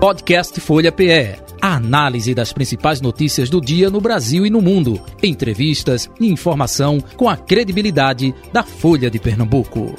Podcast Folha PE. A análise das principais notícias do dia no Brasil e no mundo. Entrevistas e informação com a credibilidade da Folha de Pernambuco.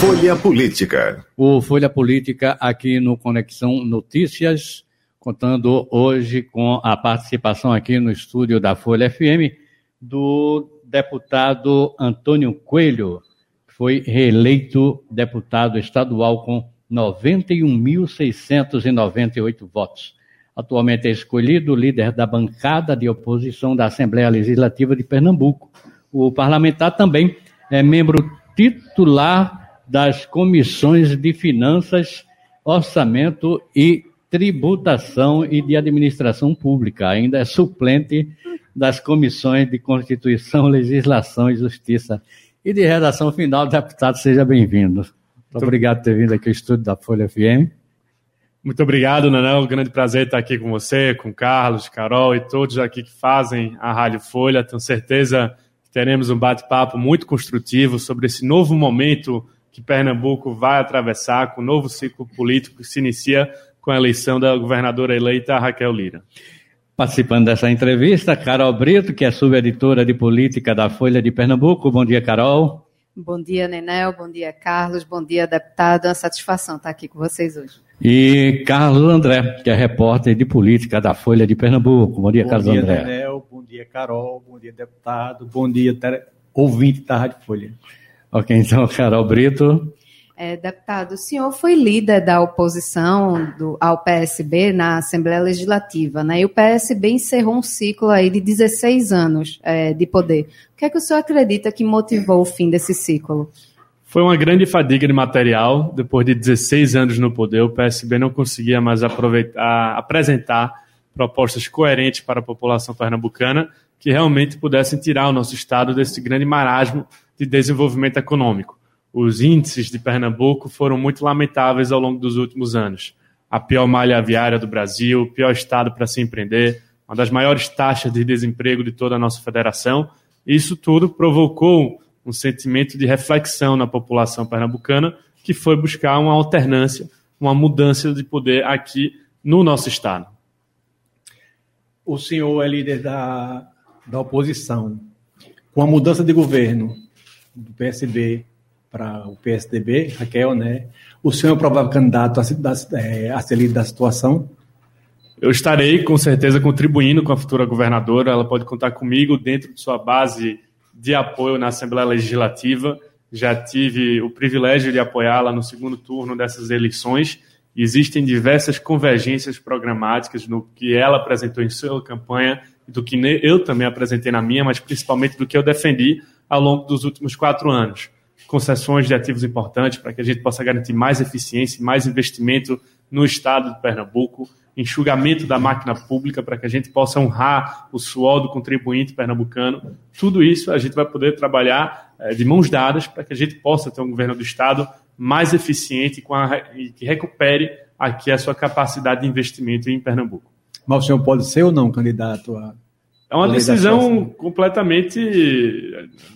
Folha Política. O Folha Política aqui no Conexão Notícias, contando hoje com a participação aqui no estúdio da Folha FM do deputado Antônio Coelho, que foi reeleito deputado estadual com 91.698 votos. Atualmente é escolhido líder da bancada de oposição da Assembleia Legislativa de Pernambuco. O parlamentar também é membro titular das comissões de Finanças, Orçamento e Tributação e de Administração Pública. Ainda é suplente das comissões de Constituição, Legislação e Justiça. E de redação final, deputado, seja bem-vindo. Muito obrigado por ter vindo aqui ao estúdio da Folha FM. Muito obrigado, Nanão. É um grande prazer estar aqui com você, com Carlos, Carol e todos aqui que fazem a Rádio Folha. Tenho certeza que teremos um bate-papo muito construtivo sobre esse novo momento que Pernambuco vai atravessar, com o novo ciclo político que se inicia com a eleição da governadora eleita Raquel Lira. Participando dessa entrevista, Carol Brito, que é subeditora de política da Folha de Pernambuco. Bom dia, Carol. Bom dia, Nenel. Bom dia, Carlos. Bom dia, deputado. É uma satisfação estar aqui com vocês hoje. E Carlos André, que é repórter de política da Folha de Pernambuco. Bom dia, bom Carlos dia, André. Bom dia, Nenel. Bom dia, Carol. Bom dia, deputado. Bom dia, ouvinte da Rádio Folha. Ok, então, Carol Brito. É, deputado, o senhor foi líder da oposição do, ao PSB na Assembleia Legislativa, né? E o PSB encerrou um ciclo aí de 16 anos é, de poder. O que é que o senhor acredita que motivou o fim desse ciclo? Foi uma grande fadiga de material. Depois de 16 anos no poder, o PSB não conseguia mais aproveitar, apresentar propostas coerentes para a população pernambucana que realmente pudessem tirar o nosso estado desse grande marasmo de desenvolvimento econômico os índices de Pernambuco foram muito lamentáveis ao longo dos últimos anos. A pior malha aviária do Brasil, o pior estado para se empreender, uma das maiores taxas de desemprego de toda a nossa federação. Isso tudo provocou um sentimento de reflexão na população pernambucana, que foi buscar uma alternância, uma mudança de poder aqui no nosso estado. O senhor é líder da, da oposição. Com a mudança de governo do PSB, para o PSDB, Raquel, né? O senhor é provável candidato a, a, é, a ser líder da situação? Eu estarei, com certeza, contribuindo com a futura governadora. Ela pode contar comigo dentro de sua base de apoio na Assembleia Legislativa. Já tive o privilégio de apoiá-la no segundo turno dessas eleições. Existem diversas convergências programáticas no que ela apresentou em sua campanha do que eu também apresentei na minha, mas principalmente do que eu defendi ao longo dos últimos quatro anos concessões de ativos importantes para que a gente possa garantir mais eficiência, mais investimento no estado de Pernambuco, enxugamento da máquina pública para que a gente possa honrar o suor do contribuinte pernambucano. Tudo isso a gente vai poder trabalhar é, de mãos dadas para que a gente possa ter um governo do estado mais eficiente e que recupere aqui a sua capacidade de investimento em Pernambuco. Mas o senhor pode ser ou não candidato a é uma decisão completamente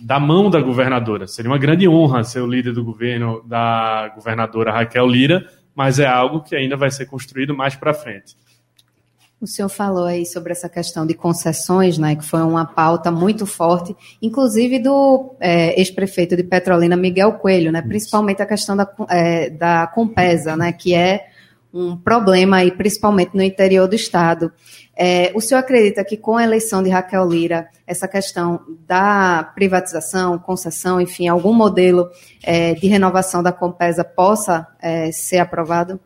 da mão da governadora. Seria uma grande honra ser o líder do governo da governadora Raquel Lira, mas é algo que ainda vai ser construído mais para frente. O senhor falou aí sobre essa questão de concessões, né, que foi uma pauta muito forte, inclusive do é, ex-prefeito de Petrolina, Miguel Coelho, né, principalmente a questão da, é, da Compesa, né, que é um problema aí, principalmente no interior do estado. É, o senhor acredita que com a eleição de Raquel Lira, essa questão da privatização, concessão, enfim, algum modelo é, de renovação da Compesa possa é, ser aprovado?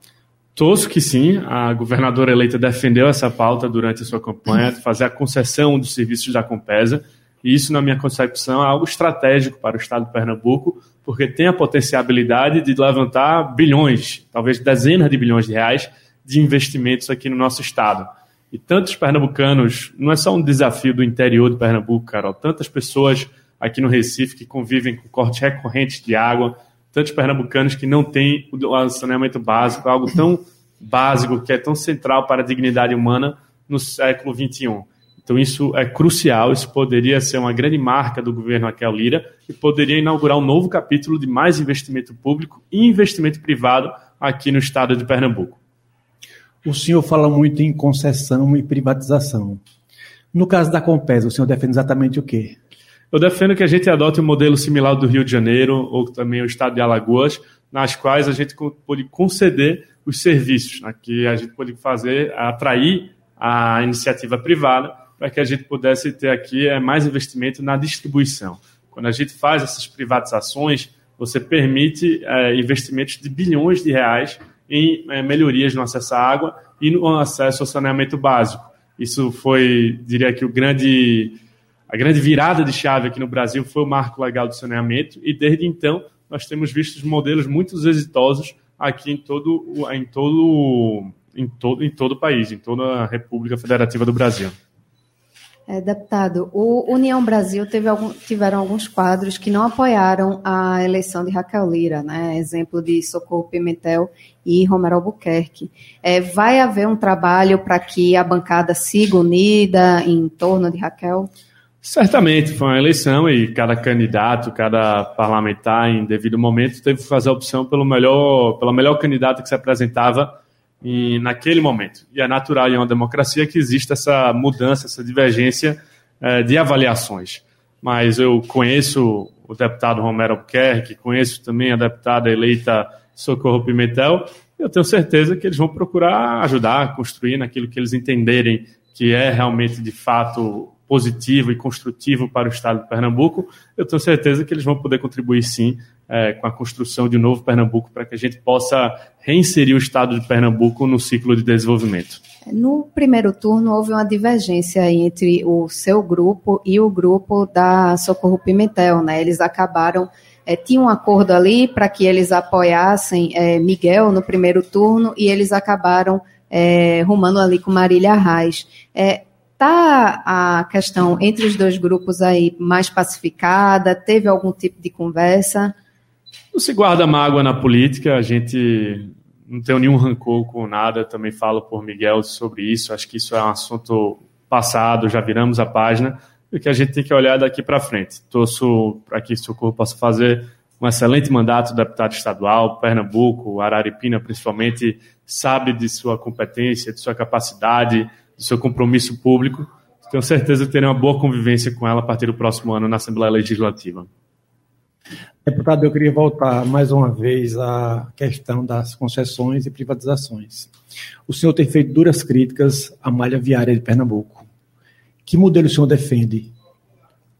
Torço que sim. A governadora eleita defendeu essa pauta durante a sua campanha, fazer a concessão dos serviços da Compesa. E isso, na minha concepção, é algo estratégico para o estado de Pernambuco, porque tem a potencialidade de levantar bilhões, talvez dezenas de bilhões de reais de investimentos aqui no nosso estado. E tantos pernambucanos, não é só um desafio do interior de Pernambuco, Carol, tantas pessoas aqui no Recife que convivem com cortes recorrentes de água, tantos pernambucanos que não têm o saneamento básico, algo tão básico, que é tão central para a dignidade humana no século XXI. Então, isso é crucial, isso poderia ser uma grande marca do governo Raquel Lira e poderia inaugurar um novo capítulo de mais investimento público e investimento privado aqui no estado de Pernambuco. O senhor fala muito em concessão e privatização. No caso da Compesa, o senhor defende exatamente o quê? Eu defendo que a gente adote um modelo similar do Rio de Janeiro ou também o estado de Alagoas, nas quais a gente pode conceder os serviços, né, que a gente pode fazer, atrair a iniciativa privada para que a gente pudesse ter aqui é, mais investimento na distribuição. Quando a gente faz essas privatizações, você permite é, investimentos de bilhões de reais em é, melhorias no acesso à água e no acesso ao saneamento básico. Isso foi, diria que, o grande, a grande virada de chave aqui no Brasil foi o marco legal do saneamento e desde então nós temos visto modelos muito exitosos aqui em todo, em todo, em todo, em todo o país, em toda a República Federativa do Brasil. É, deputado, o União Brasil teve algum, tiveram alguns quadros que não apoiaram a eleição de Raquel Lira, né? Exemplo de Socorro Pimentel e Romero Albuquerque. É, vai haver um trabalho para que a bancada siga unida em torno de Raquel? Certamente, foi uma eleição e cada candidato, cada parlamentar, em devido momento, teve que fazer a opção pelo melhor, pela melhor candidata que se apresentava e naquele momento. E é natural em uma democracia que exista essa mudança, essa divergência é, de avaliações. Mas eu conheço o deputado Romero Albuquerque, conheço também a deputada eleita Socorro Pimentel, eu tenho certeza que eles vão procurar ajudar construir naquilo que eles entenderem que é realmente, de fato, positivo e construtivo para o Estado de Pernambuco, eu tenho certeza que eles vão poder contribuir sim é, com a construção de um novo Pernambuco para que a gente possa reinserir o Estado de Pernambuco no ciclo de desenvolvimento. No primeiro turno, houve uma divergência entre o seu grupo e o grupo da Socorro Pimentel. Né? Eles acabaram. É, tinha um acordo ali para que eles apoiassem é, Miguel no primeiro turno e eles acabaram é, rumando ali com Marília Reis. É, Está a questão entre os dois grupos aí mais pacificada? Teve algum tipo de conversa? Não se guarda mágoa na política, a gente não tem nenhum rancor com nada, também falo por Miguel sobre isso, acho que isso é um assunto passado, já viramos a página, e que a gente tem que olhar daqui para frente. Torço para que Socorro possa fazer um excelente mandato de deputado estadual, Pernambuco, Araripina principalmente, sabe de sua competência, de sua capacidade, de seu compromisso público. Tenho certeza que terei uma boa convivência com ela a partir do próximo ano na Assembleia Legislativa. Deputado, eu queria voltar mais uma vez à questão das concessões e privatizações. O senhor tem feito duras críticas à malha viária de Pernambuco. Que modelo o senhor defende?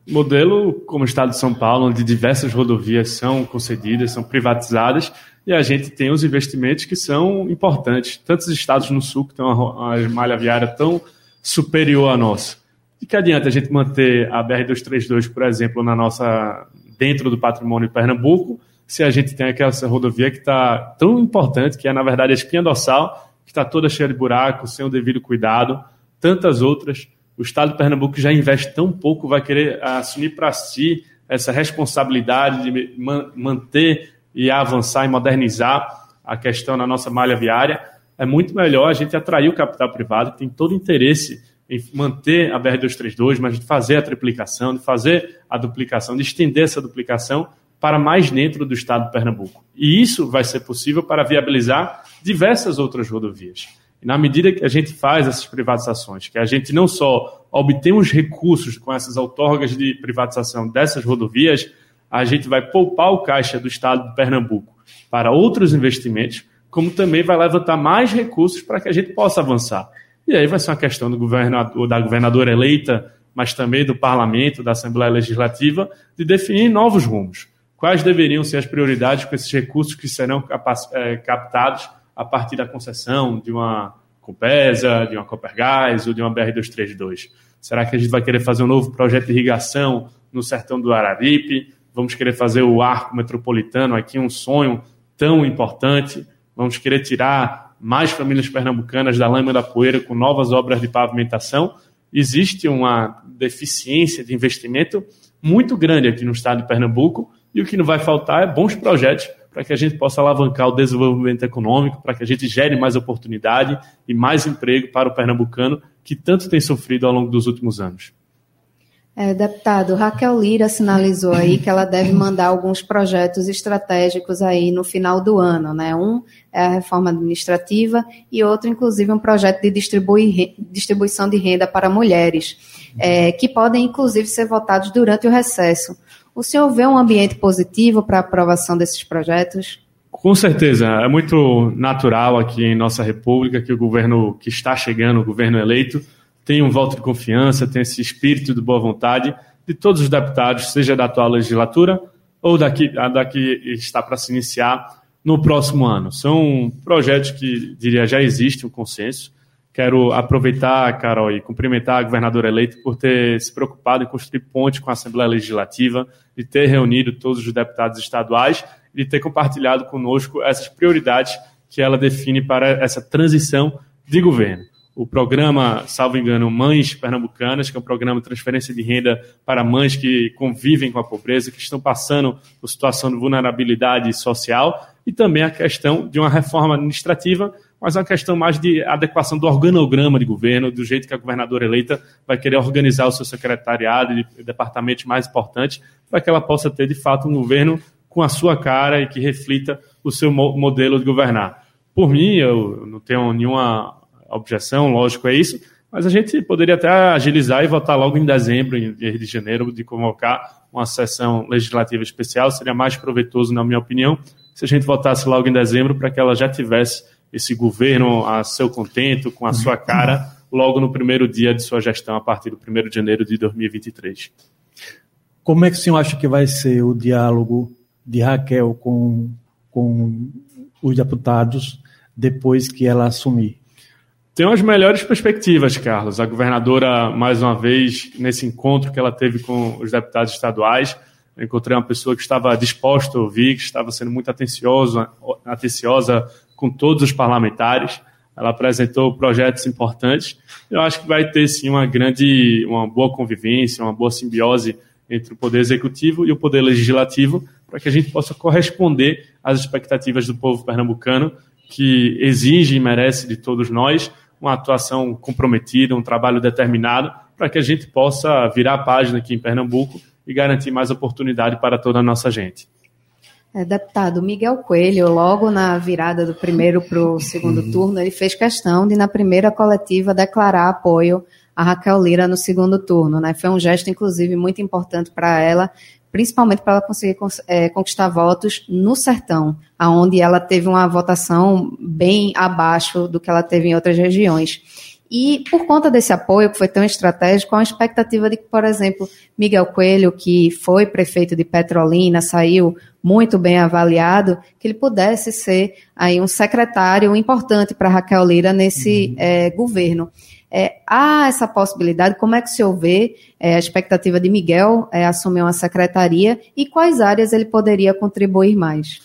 Modelo como o Estado de São Paulo, onde diversas rodovias são concedidas, são privatizadas, e a gente tem os investimentos que são importantes. Tantos estados no sul que têm uma, malha viária tão superior à nossa. De que adianta a gente manter a BR-232, por exemplo, na nossa dentro do patrimônio de Pernambuco, se a gente tem aquela rodovia que está tão importante, que é, na verdade, a espinha dorsal, que está toda cheia de buracos, sem o devido cuidado, tantas outras. O Estado de Pernambuco já investe tão pouco, vai querer assumir para si essa responsabilidade de manter e avançar e modernizar a questão na nossa malha viária. É muito melhor a gente atrair o capital privado, que tem todo interesse em manter a BR-232, mas de fazer a triplicação, de fazer a duplicação, de estender essa duplicação para mais dentro do estado de Pernambuco. E isso vai ser possível para viabilizar diversas outras rodovias. E na medida que a gente faz essas privatizações, que a gente não só obtém os recursos com essas outorgas de privatização dessas rodovias, a gente vai poupar o caixa do estado de Pernambuco para outros investimentos, como também vai levantar mais recursos para que a gente possa avançar. E aí vai ser uma questão do governador, da governadora eleita, mas também do parlamento, da Assembleia Legislativa, de definir novos rumos. Quais deveriam ser as prioridades com esses recursos que serão é, captados a partir da concessão de uma Compesa, de uma Copergás ou de uma BR-232? Será que a gente vai querer fazer um novo projeto de irrigação no sertão do Araripe? Vamos querer fazer o arco metropolitano aqui, um sonho tão importante? Vamos querer tirar mais famílias pernambucanas da lama da poeira com novas obras de pavimentação. Existe uma deficiência de investimento muito grande aqui no estado de Pernambuco e o que não vai faltar é bons projetos para que a gente possa alavancar o desenvolvimento econômico, para que a gente gere mais oportunidade e mais emprego para o pernambucano que tanto tem sofrido ao longo dos últimos anos. É, deputado, Raquel Lira sinalizou aí que ela deve mandar alguns projetos estratégicos aí no final do ano, né? Um é a reforma administrativa e outro, inclusive, um projeto de distribui, distribuição de renda para mulheres, é, que podem, inclusive, ser votados durante o recesso. O senhor vê um ambiente positivo para a aprovação desses projetos? Com certeza, é muito natural aqui em nossa república que o governo que está chegando, o governo eleito, tem um voto de confiança, tem esse espírito de boa vontade de todos os deputados, seja da atual legislatura ou daqui, da que está para se iniciar no próximo ano. São projetos que, diria, já existe um consenso. Quero aproveitar, Carol, e cumprimentar a governadora eleita por ter se preocupado em construir ponte com a Assembleia Legislativa, de ter reunido todos os deputados estaduais e de ter compartilhado conosco essas prioridades que ela define para essa transição de governo o programa, salvo engano, Mães Pernambucanas, que é um programa de transferência de renda para mães que convivem com a pobreza, que estão passando por situação de vulnerabilidade social, e também a questão de uma reforma administrativa, mas uma questão mais de adequação do organograma de governo, do jeito que a governadora eleita vai querer organizar o seu secretariado e departamentos mais importantes, para que ela possa ter, de fato, um governo com a sua cara e que reflita o seu modelo de governar. Por mim, eu não tenho nenhuma objeção, lógico, é isso, mas a gente poderia até agilizar e votar logo em dezembro, em vez de janeiro, de convocar uma sessão legislativa especial. Seria mais proveitoso, na minha opinião, se a gente votasse logo em dezembro para que ela já tivesse esse governo a seu contento, com a sua cara, logo no primeiro dia de sua gestão, a partir do 1 de janeiro de 2023. Como é que o senhor acha que vai ser o diálogo de Raquel com, com os deputados depois que ela assumir? Tem as melhores perspectivas, Carlos. A governadora, mais uma vez, nesse encontro que ela teve com os deputados estaduais, eu encontrei uma pessoa que estava disposta a ouvir, que estava sendo muito atenciosa, atenciosa com todos os parlamentares. Ela apresentou projetos importantes. Eu acho que vai ter sim uma grande, uma boa convivência, uma boa simbiose entre o poder executivo e o poder legislativo, para que a gente possa corresponder às expectativas do povo pernambucano, que exige e merece de todos nós uma atuação comprometida, um trabalho determinado, para que a gente possa virar a página aqui em Pernambuco e garantir mais oportunidade para toda a nossa gente. É, deputado Miguel Coelho, logo na virada do primeiro para o segundo uhum. turno, ele fez questão de, na primeira coletiva, declarar apoio a Raquel Lira no segundo turno. Né? Foi um gesto, inclusive, muito importante para ela, principalmente para ela conseguir é, conquistar votos no sertão, aonde ela teve uma votação bem abaixo do que ela teve em outras regiões. E por conta desse apoio que foi tão estratégico, há uma expectativa de que, por exemplo, Miguel Coelho, que foi prefeito de Petrolina, saiu muito bem avaliado, que ele pudesse ser aí um secretário importante para Raquel Lira nesse uhum. é, governo. É, há essa possibilidade? Como é que se vê é, a expectativa de Miguel é, assumir uma secretaria e quais áreas ele poderia contribuir mais?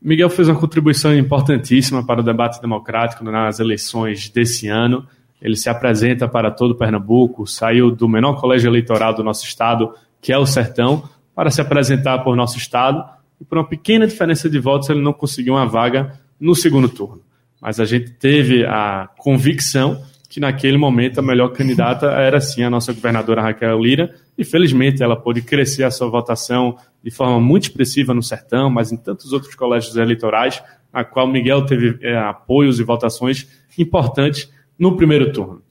Miguel fez uma contribuição importantíssima para o debate democrático nas eleições desse ano. Ele se apresenta para todo Pernambuco, saiu do menor colégio eleitoral do nosso estado, que é o Sertão, para se apresentar por nosso estado. E por uma pequena diferença de votos, ele não conseguiu uma vaga no segundo turno. Mas a gente teve a convicção que naquele momento a melhor candidata era sim a nossa governadora Raquel Lira, e felizmente ela pôde crescer a sua votação de forma muito expressiva no Sertão, mas em tantos outros colégios eleitorais, a qual Miguel teve é, apoios e votações importantes no primeiro turno.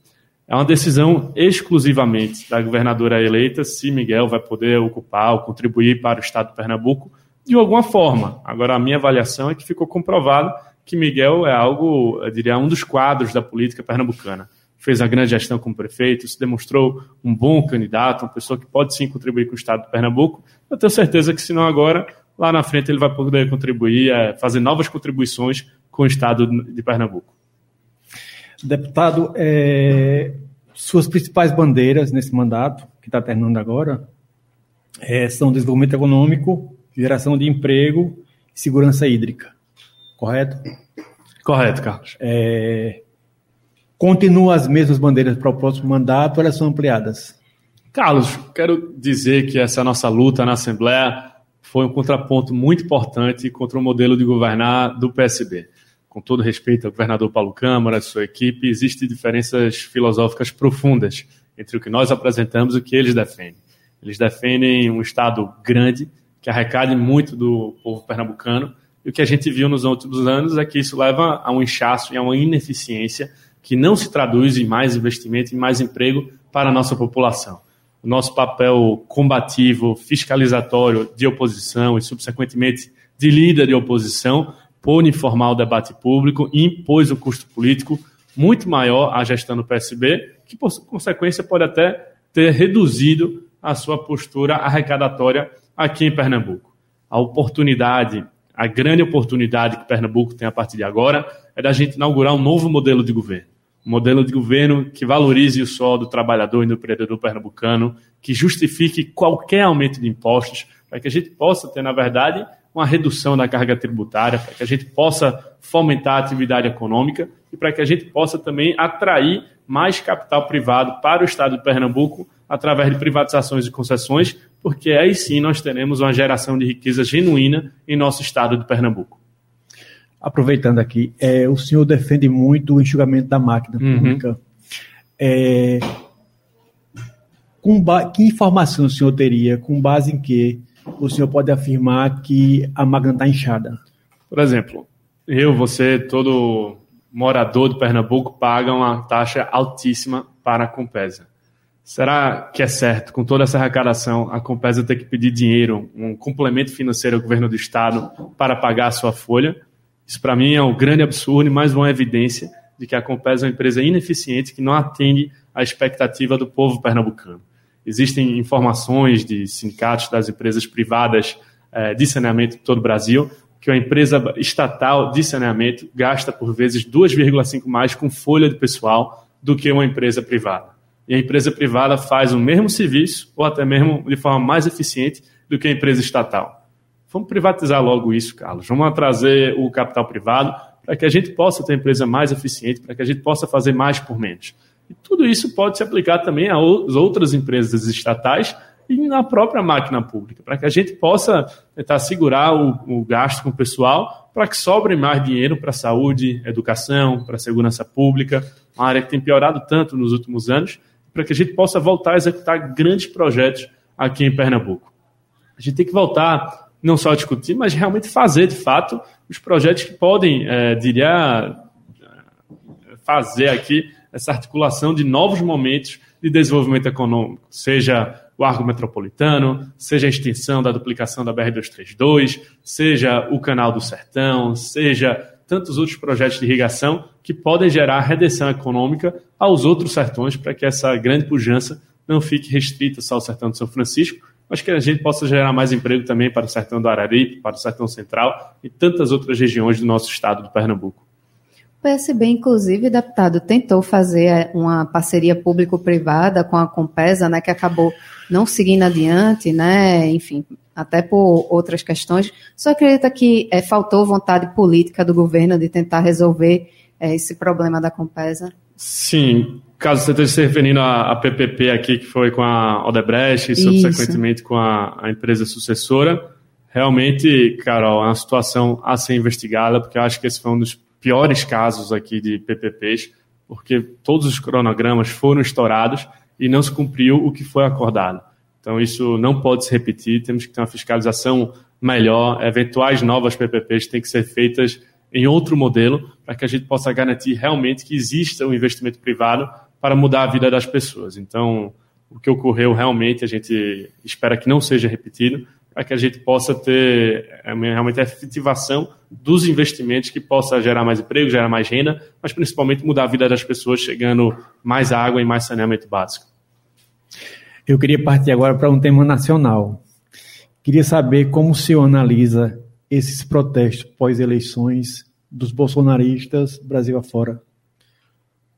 É uma decisão exclusivamente da governadora eleita se Miguel vai poder ocupar ou contribuir para o Estado de Pernambuco de alguma forma. Agora, a minha avaliação é que ficou comprovado que Miguel é algo, eu diria, um dos quadros da política pernambucana fez a grande gestão como prefeito, se demonstrou um bom candidato, uma pessoa que pode sim contribuir com o Estado de Pernambuco. Eu tenho certeza que, se não agora, lá na frente ele vai poder contribuir, é, fazer novas contribuições com o Estado de Pernambuco. Deputado, é, suas principais bandeiras nesse mandato, que está terminando agora, é, são desenvolvimento econômico, geração de emprego e segurança hídrica. Correto? Correto, Carlos. É, Continuam as mesmas bandeiras para o próximo mandato elas são ampliadas? Carlos, quero dizer que essa nossa luta na Assembleia foi um contraponto muito importante contra o modelo de governar do PSB. com todo respeito ao governador Paulo Câmara, sua equipe, existem diferenças filosóficas profundas entre o que nós apresentamos e o que eles defendem. Eles defendem um Estado grande, que arrecade muito do povo pernambucano, e o que a gente viu nos últimos anos é que isso leva a um inchaço e a uma ineficiência que não se traduz em mais investimento e mais emprego para a nossa população. O nosso papel combativo, fiscalizatório de oposição e, subsequentemente, de líder de oposição por informar o debate público e impôs um custo político muito maior à gestão do PSB, que, por consequência, pode até ter reduzido a sua postura arrecadatória aqui em Pernambuco. A oportunidade, a grande oportunidade que Pernambuco tem a partir de agora é da gente inaugurar um novo modelo de governo. Um modelo de governo que valorize o suor do trabalhador e do empreendedor pernambucano, que justifique qualquer aumento de impostos, para que a gente possa ter, na verdade, uma redução da carga tributária, para que a gente possa fomentar a atividade econômica e para que a gente possa também atrair mais capital privado para o estado de Pernambuco através de privatizações e concessões, porque aí sim nós teremos uma geração de riqueza genuína em nosso estado de Pernambuco. Aproveitando aqui, é, o senhor defende muito o enxugamento da máquina uhum. pública. É, com que informação o senhor teria, com base em que o senhor pode afirmar que a máquina está inchada? Por exemplo, eu, você, todo morador de Pernambuco paga uma taxa altíssima para a Compesa. Será que é certo, com toda essa arrecadação, a Compesa ter que pedir dinheiro, um complemento financeiro ao governo do Estado para pagar a sua folha? Isso, para mim, é um grande absurdo e mais uma evidência de que a Compesa é uma empresa ineficiente que não atende à expectativa do povo pernambucano. Existem informações de sindicatos das empresas privadas eh, de saneamento de todo o Brasil que uma empresa estatal de saneamento gasta por vezes 2,5 mais com folha de pessoal do que uma empresa privada. E a empresa privada faz o mesmo serviço ou até mesmo de forma mais eficiente do que a empresa estatal. Vamos privatizar logo isso, Carlos. Vamos trazer o capital privado para que a gente possa ter empresa mais eficiente, para que a gente possa fazer mais por menos. E tudo isso pode se aplicar também às outras empresas estatais e na própria máquina pública, para que a gente possa tentar segurar o, o gasto com o pessoal, para que sobre mais dinheiro para saúde, educação, para segurança pública, uma área que tem piorado tanto nos últimos anos, para que a gente possa voltar a executar grandes projetos aqui em Pernambuco. A gente tem que voltar não só discutir, mas realmente fazer, de fato, os projetos que podem, é, diria, fazer aqui essa articulação de novos momentos de desenvolvimento econômico, seja o Arco Metropolitano, seja a extensão da duplicação da BR-232, seja o Canal do Sertão, seja tantos outros projetos de irrigação que podem gerar redenção econômica aos outros sertões para que essa grande pujança não fique restrita só ao sertão de São Francisco, mas que a gente possa gerar mais emprego também para o sertão do Araripe, para o sertão central e tantas outras regiões do nosso estado do Pernambuco. PSB, inclusive, deputado, tentou fazer é, uma parceria público-privada com a Compesa, né, que acabou não seguindo adiante, né, enfim, até por outras questões. Só acredita que é, faltou vontade política do governo de tentar resolver é, esse problema da Compesa? Sim, caso você esteja se referindo à, PPP aqui, que foi com a Odebrecht e subsequentemente com a, a empresa sucessora, realmente, Carol, é uma situação a ser investigada, porque eu acho que esse foi um dos piores casos aqui de PPPs, porque todos os cronogramas foram estourados e não se cumpriu o que foi acordado. Então, isso não pode se repetir, temos que ter uma fiscalização melhor, eventuais novas PPPs têm que ser feitas em outro modelo, para que a gente possa garantir realmente que exista um investimento privado para mudar a vida das pessoas. Então, o que ocorreu realmente, a gente espera que não seja repetido, para que a gente possa ter é, realmente a efetivação dos investimentos que possa gerar mais emprego, gerar mais renda, mas principalmente mudar a vida das pessoas, chegando mais água e mais saneamento básico. Eu queria partir agora para um tema nacional. Queria saber como o senhor analisa esses protestos pós-eleições dos bolsonaristas Brasil afora.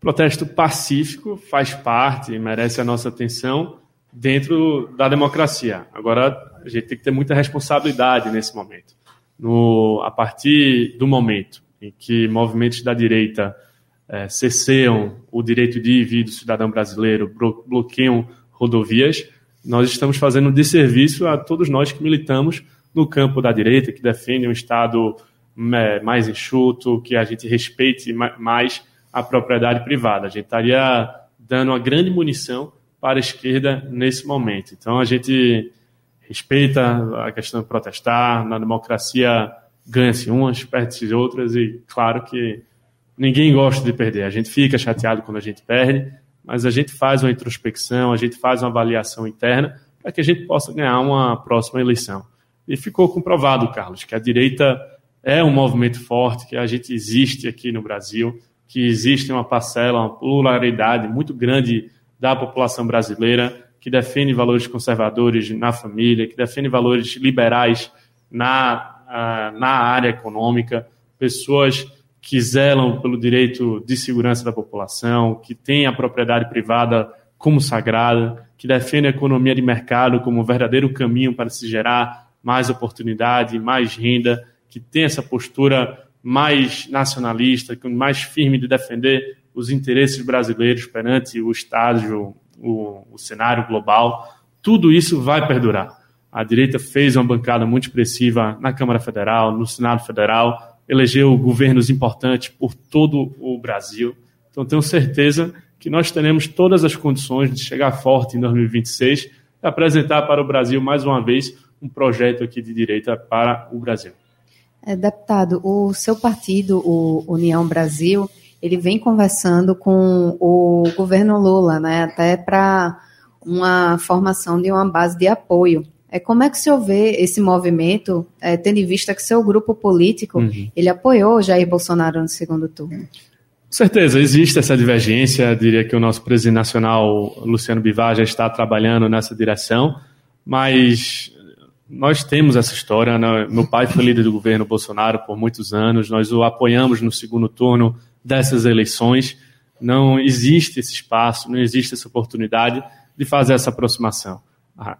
Protesto pacífico faz parte e merece a nossa atenção dentro da democracia. Agora, a gente tem que ter muita responsabilidade nesse momento. No, a partir do momento em que movimentos da direita é, cesseiam o direito de ir e vir do cidadão brasileiro, bloqueiam rodovias, nós estamos fazendo um desserviço a todos nós que militamos no campo da direita, que defendem um Estado é, mais enxuto, que a gente respeite mais a propriedade privada. A gente estaria dando uma grande munição para a esquerda nesse momento. Então a gente respeita a questão de protestar, na democracia ganha-se umas, perde-se outras, e claro que ninguém gosta de perder. A gente fica chateado quando a gente perde, mas a gente faz uma introspecção, a gente faz uma avaliação interna para que a gente possa ganhar uma próxima eleição. E ficou comprovado, Carlos, que a direita é um movimento forte, que a gente existe aqui no Brasil, que existe uma parcela, uma pluralidade muito grande da população brasileira que defende valores conservadores na família, que defende valores liberais na, na área econômica, pessoas que zelam pelo direito de segurança da população, que têm a propriedade privada como sagrada, que defendem a economia de mercado como um verdadeiro caminho para se gerar mais oportunidade, mais renda, que tem essa postura mais nacionalista, mais firme de defender os interesses brasileiros perante o estágio, o, o cenário global, tudo isso vai perdurar. A direita fez uma bancada muito expressiva na Câmara Federal, no Senado Federal, elegeu governos importantes por todo o Brasil. Então, tenho certeza que nós teremos todas as condições de chegar forte em 2026 e apresentar para o Brasil, mais uma vez, um projeto aqui de direita para o Brasil. É, deputado, o seu partido, o União Brasil, ele vem conversando com o governo Lula, né, até para uma formação de uma base de apoio. É, como é que o senhor vê esse movimento, é, tendo em vista que seu grupo político, uhum. ele apoiou Jair Bolsonaro no segundo turno? Com certeza, existe essa divergência. Eu diria que o nosso presidente nacional, Luciano Bivar, já está trabalhando nessa direção, mas nós temos essa história. Né? Meu pai foi líder do governo Bolsonaro por muitos anos, nós o apoiamos no segundo turno dessas eleições. Não existe esse espaço, não existe essa oportunidade de fazer essa aproximação.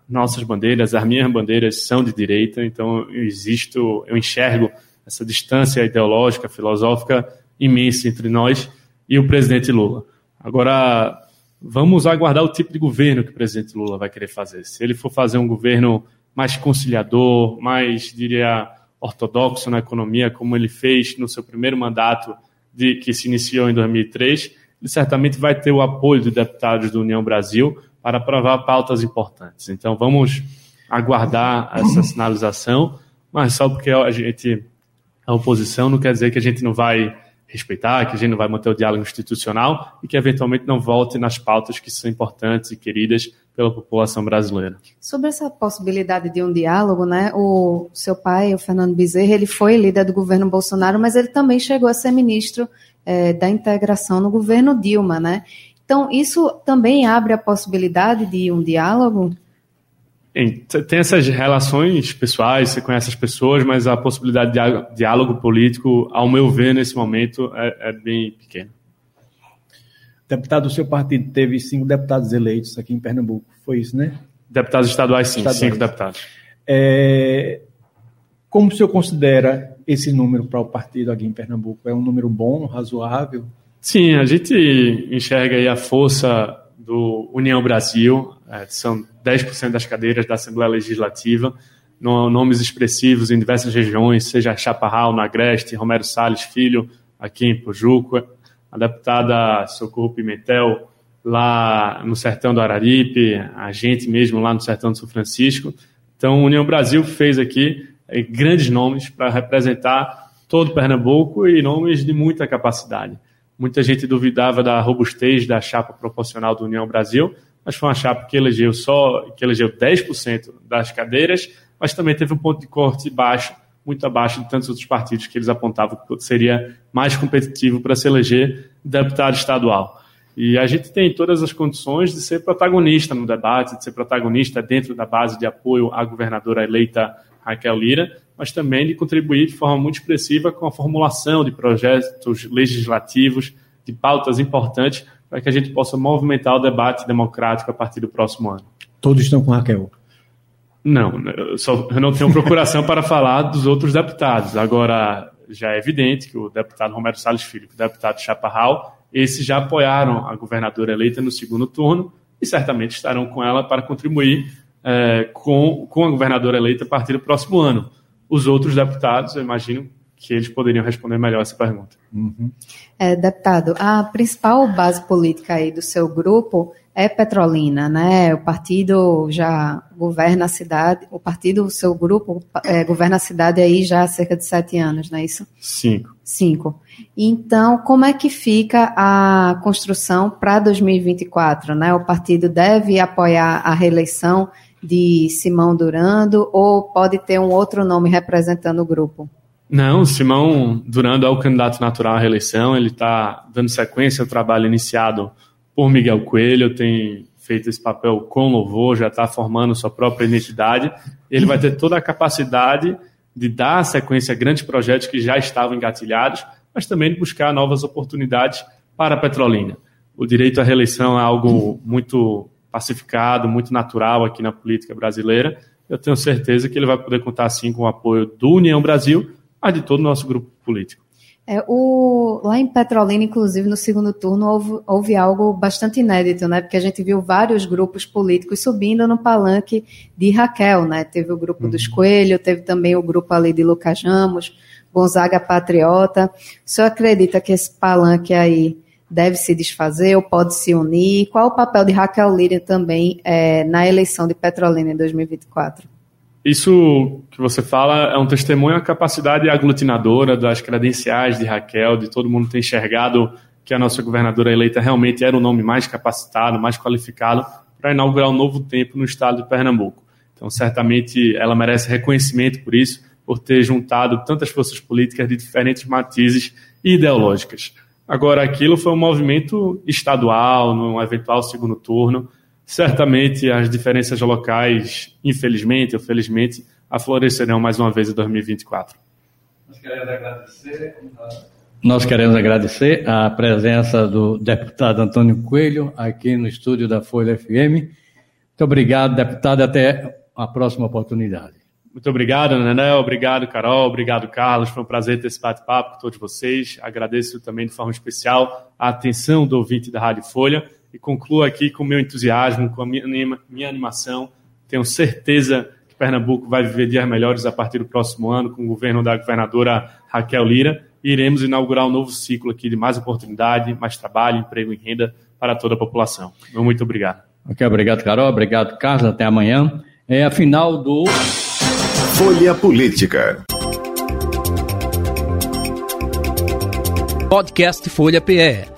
Nossas bandeiras, as minhas bandeiras são de direita, então eu existo, eu enxergo essa distância ideológica, filosófica imensa entre nós e o presidente Lula. Agora, vamos aguardar o tipo de governo que o presidente Lula vai querer fazer. Se ele for fazer um governo mais conciliador, mais, diria, ortodoxo na economia, como ele fez no seu primeiro mandato, de, que se iniciou em 2003, ele certamente vai ter o apoio de deputados do União Brasil para aprovar pautas importantes. Então, vamos aguardar essa sinalização, mas só porque a gente, a oposição, não quer dizer que a gente não vai respeitar, que a gente não vai manter o diálogo institucional e que eventualmente não volte nas pautas que são importantes e queridas pela população brasileira. Sobre essa possibilidade de um diálogo, né? O seu pai, o Fernando Bezerra, ele foi líder do governo Bolsonaro, mas ele também chegou a ser ministro é, da integração no governo Dilma, né? Então, isso também abre a possibilidade de um diálogo? tem essas relações pessoais, você conhece as pessoas, mas a possibilidade de diálogo político, ao meu ver, nesse momento, é, é bem pequena. Deputado, o seu partido teve cinco deputados eleitos aqui em Pernambuco, foi isso, né? Deputados estaduais, sim, estaduais. cinco deputados. É, como o senhor considera esse número para o partido aqui em Pernambuco? É um número bom, razoável? Sim, a gente enxerga aí a força do União Brasil, é, são 10% das cadeiras da Assembleia Legislativa, no, nomes expressivos em diversas regiões, seja Chaparral, no Agreste, Romero Salles Filho, aqui em Pujuco, a deputada Socorro Pimentel, lá no sertão do Araripe, a gente mesmo lá no sertão do São Francisco. Então, União Brasil fez aqui é, grandes nomes para representar todo Pernambuco e nomes de muita capacidade. Muita gente duvidava da robustez da chapa proporcional do União Brasil, mas foi uma chapa que elegeu só que elegeu 10% das cadeiras, mas também teve um ponto de corte baixo, muito abaixo de tantos outros partidos que eles apontavam que seria mais competitivo para se eleger deputado estadual. E a gente tem todas as condições de ser protagonista no debate, de ser protagonista dentro da base de apoio à governadora eleita Raquel Lira, mas também de contribuir de forma muito expressiva com a formulação de projetos legislativos, de pautas importantes, para que a gente possa movimentar o debate democrático a partir do próximo ano. Todos estão com Raquel? Não, eu, só, eu não tenho procuração para falar dos outros deputados. Agora, já é evidente que o deputado Romero Salles Filho e o deputado Chaparral, esses já apoiaram a governadora eleita no segundo turno e certamente estarão com ela para contribuir é, com, com a governadora eleita a partir do próximo ano. Os outros deputados, eu imagino que eles poderiam responder melhor essa pergunta. Uhum. É, deputado, a principal base política aí do seu grupo é Petrolina, né? O partido já governa a cidade, o partido, o seu grupo é, governa a cidade aí já há cerca de sete anos, não é isso? Cinco. Cinco. Então, como é que fica a construção para 2024, né? O partido deve apoiar a reeleição de Simão Durando ou pode ter um outro nome representando o grupo? Não, Simão Durando é o candidato natural à reeleição, ele está dando sequência ao trabalho iniciado por Miguel Coelho, tem feito esse papel com louvor, já está formando sua própria identidade, ele vai ter toda a capacidade de dar sequência a grandes projetos que já estavam engatilhados, mas também de buscar novas oportunidades para a Petrolina. O direito à reeleição é algo muito pacificado, muito natural aqui na política brasileira. Eu tenho certeza que ele vai poder contar, sim, com o apoio do União Brasil, mas de todo o nosso grupo político. É, o, lá em Petrolina, inclusive, no segundo turno, houve, houve, algo bastante inédito, né? Porque a gente viu vários grupos políticos subindo no palanque de Raquel, né? Teve o grupo uhum. dos Coelho, teve também o grupo ali de Lucas Ramos, Gonzaga Patriota. O senhor acredita que esse palanque aí deve se desfazer ou pode se unir? Qual o papel de Raquel Lira também é, na eleição de Petrolina em 2024? Isso que você fala é um testemunho à capacidade aglutinadora das credenciais de Raquel, de todo mundo ter enxergado que a nossa governadora eleita realmente era o nome mais capacitado, mais qualificado para inaugurar um novo tempo no estado de Pernambuco. Então, certamente, ela merece reconhecimento por isso, por ter juntado tantas forças políticas de diferentes matizes e ideológicas. Agora, aquilo foi um movimento estadual, num eventual segundo turno. Certamente as diferenças locais, infelizmente ou felizmente, aflorescerão mais uma vez em 2024. Nós queremos agradecer. Nós queremos agradecer a presença do deputado Antônio Coelho aqui no estúdio da Folha FM. Muito obrigado, deputado. Até a próxima oportunidade. Muito obrigado, Nené. Obrigado, Carol. Obrigado, Carlos. Foi um prazer ter esse bate-papo com todos vocês. Agradeço também de forma especial a atenção do ouvinte da Rádio Folha e concluo aqui com o meu entusiasmo, com a minha, minha animação. Tenho certeza que Pernambuco vai viver dias melhores a partir do próximo ano com o governo da governadora Raquel Lira. E iremos inaugurar um novo ciclo aqui de mais oportunidade, mais trabalho, emprego e renda para toda a população. Muito obrigado. Ok, obrigado, Carol. Obrigado, Carlos. Até amanhã. É a final do. Folha Política. Podcast Folha PE.